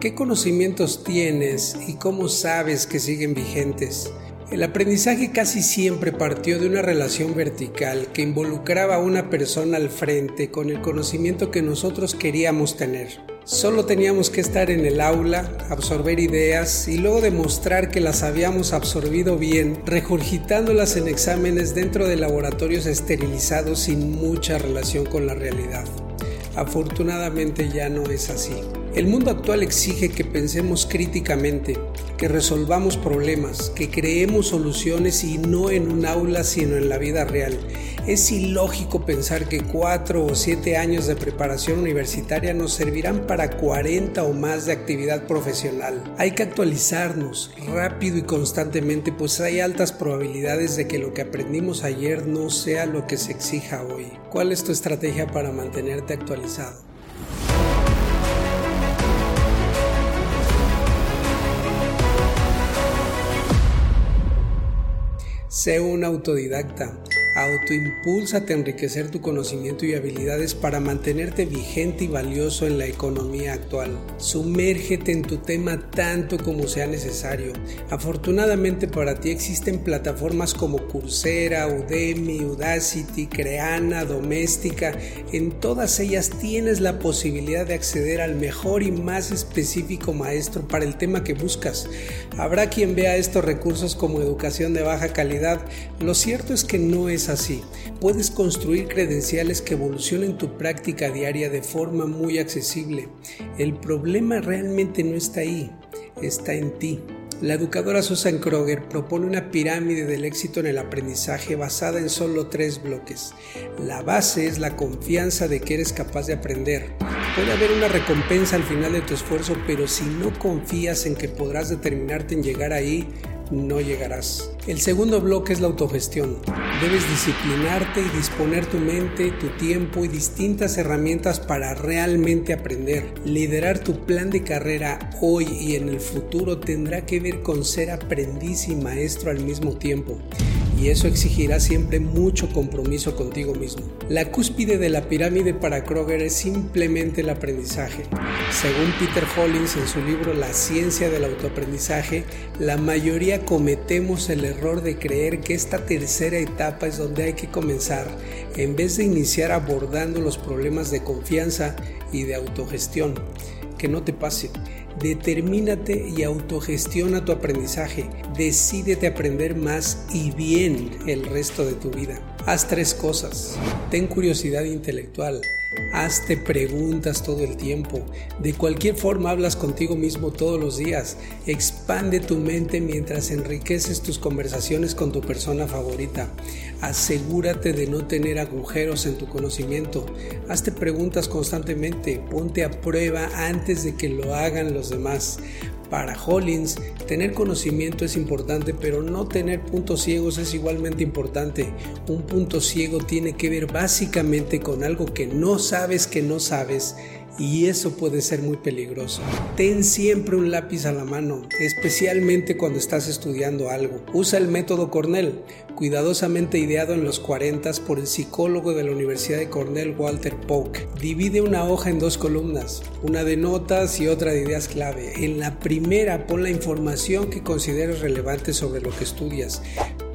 ¿Qué conocimientos tienes y cómo sabes que siguen vigentes? El aprendizaje casi siempre partió de una relación vertical que involucraba a una persona al frente con el conocimiento que nosotros queríamos tener. Solo teníamos que estar en el aula, absorber ideas y luego demostrar que las habíamos absorbido bien, regurgitándolas en exámenes dentro de laboratorios esterilizados sin mucha relación con la realidad. Afortunadamente ya no es así. El mundo actual exige que pensemos críticamente, que resolvamos problemas, que creemos soluciones y no en un aula sino en la vida real. Es ilógico pensar que cuatro o siete años de preparación universitaria nos servirán para 40 o más de actividad profesional. Hay que actualizarnos rápido y constantemente pues hay altas probabilidades de que lo que aprendimos ayer no sea lo que se exija hoy. ¿Cuál es tu estrategia para mantenerte actualizado? Sé un autodidacta. Autoimpúlsate a enriquecer tu conocimiento y habilidades para mantenerte vigente y valioso en la economía actual. Sumérgete en tu tema tanto como sea necesario. Afortunadamente para ti existen plataformas como Coursera, Udemy, Udacity, Creana, Doméstica. En todas ellas tienes la posibilidad de acceder al mejor y más específico maestro para el tema que buscas. Habrá quien vea estos recursos como educación de baja calidad. Lo cierto es que no es así. Puedes construir credenciales que evolucionen tu práctica diaria de forma muy accesible. El problema realmente no está ahí, está en ti. La educadora Susan Kroger propone una pirámide del éxito en el aprendizaje basada en solo tres bloques. La base es la confianza de que eres capaz de aprender. Puede haber una recompensa al final de tu esfuerzo, pero si no confías en que podrás determinarte en llegar ahí, no llegarás. El segundo bloque es la autogestión. Debes disciplinarte y disponer tu mente, tu tiempo y distintas herramientas para realmente aprender. Liderar tu plan de carrera hoy y en el futuro tendrá que ver con ser aprendiz y maestro al mismo tiempo y eso exigirá siempre mucho compromiso contigo mismo. La cúspide de la pirámide para Kroger es simplemente el aprendizaje. Según Peter Hollins en su libro La ciencia del autoaprendizaje, la mayoría cometemos el error de creer que esta tercera etapa es donde hay que comenzar, en vez de iniciar abordando los problemas de confianza y de autogestión. Que no te pase. Determínate y autogestiona tu aprendizaje. Decídete aprender más y bien el resto de tu vida. Haz tres cosas. Ten curiosidad intelectual. Hazte preguntas todo el tiempo. De cualquier forma hablas contigo mismo todos los días. Expande tu mente mientras enriqueces tus conversaciones con tu persona favorita. Asegúrate de no tener agujeros en tu conocimiento. Hazte preguntas constantemente. Ponte a prueba antes de que lo hagan los demás. Para Hollins, tener conocimiento es importante, pero no tener puntos ciegos es igualmente importante. Un punto ciego tiene que ver básicamente con algo que no sabes que no sabes y eso puede ser muy peligroso. Ten siempre un lápiz a la mano, especialmente cuando estás estudiando algo. Usa el método Cornell, cuidadosamente ideado en los 40 por el psicólogo de la Universidad de Cornell Walter Polk. Divide una hoja en dos columnas, una de notas y otra de ideas clave. En la primera pon la información que consideres relevante sobre lo que estudias.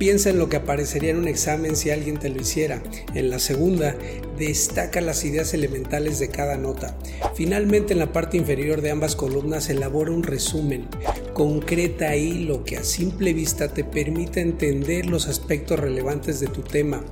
Piensa en lo que aparecería en un examen si alguien te lo hiciera. En la segunda, destaca las ideas elementales de cada nota. Finalmente, en la parte inferior de ambas columnas, elabora un resumen. Concreta ahí lo que a simple vista te permite entender los aspectos relevantes de tu tema.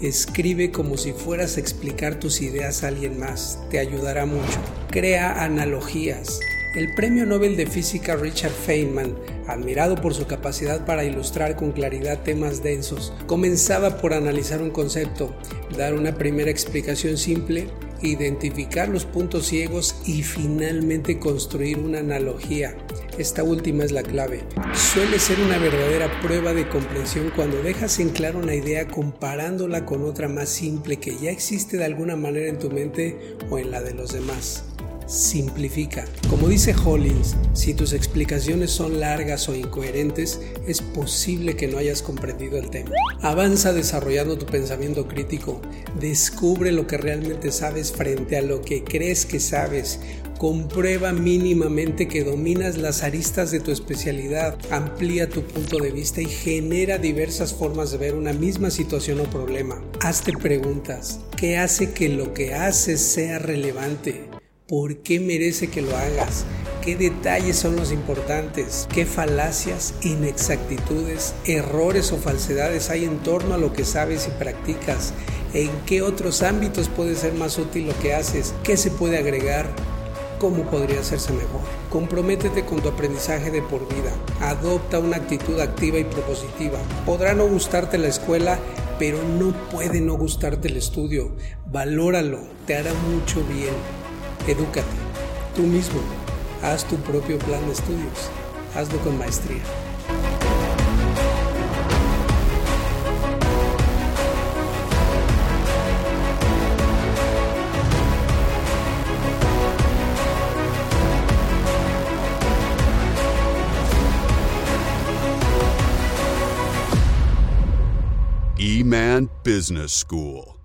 Escribe como si fueras a explicar tus ideas a alguien más. Te ayudará mucho. Crea analogías. El premio Nobel de Física Richard Feynman, admirado por su capacidad para ilustrar con claridad temas densos, comenzaba por analizar un concepto, dar una primera explicación simple, identificar los puntos ciegos y finalmente construir una analogía. Esta última es la clave. Suele ser una verdadera prueba de comprensión cuando dejas en claro una idea comparándola con otra más simple que ya existe de alguna manera en tu mente o en la de los demás. Simplifica. Como dice Hollins, si tus explicaciones son largas o incoherentes, es posible que no hayas comprendido el tema. Avanza desarrollando tu pensamiento crítico, descubre lo que realmente sabes frente a lo que crees que sabes, comprueba mínimamente que dominas las aristas de tu especialidad, amplía tu punto de vista y genera diversas formas de ver una misma situación o problema. Hazte preguntas. ¿Qué hace que lo que haces sea relevante? ¿Por qué merece que lo hagas? ¿Qué detalles son los importantes? ¿Qué falacias, inexactitudes, errores o falsedades hay en torno a lo que sabes y practicas? ¿En qué otros ámbitos puede ser más útil lo que haces? ¿Qué se puede agregar? ¿Cómo podría hacerse mejor? Comprométete con tu aprendizaje de por vida. Adopta una actitud activa y propositiva. Podrá no gustarte la escuela, pero no puede no gustarte el estudio. Valóralo, te hará mucho bien. Edúcate, tú mismo, haz tu propio plan de estudios, hazlo con maestría. E-Man Business School.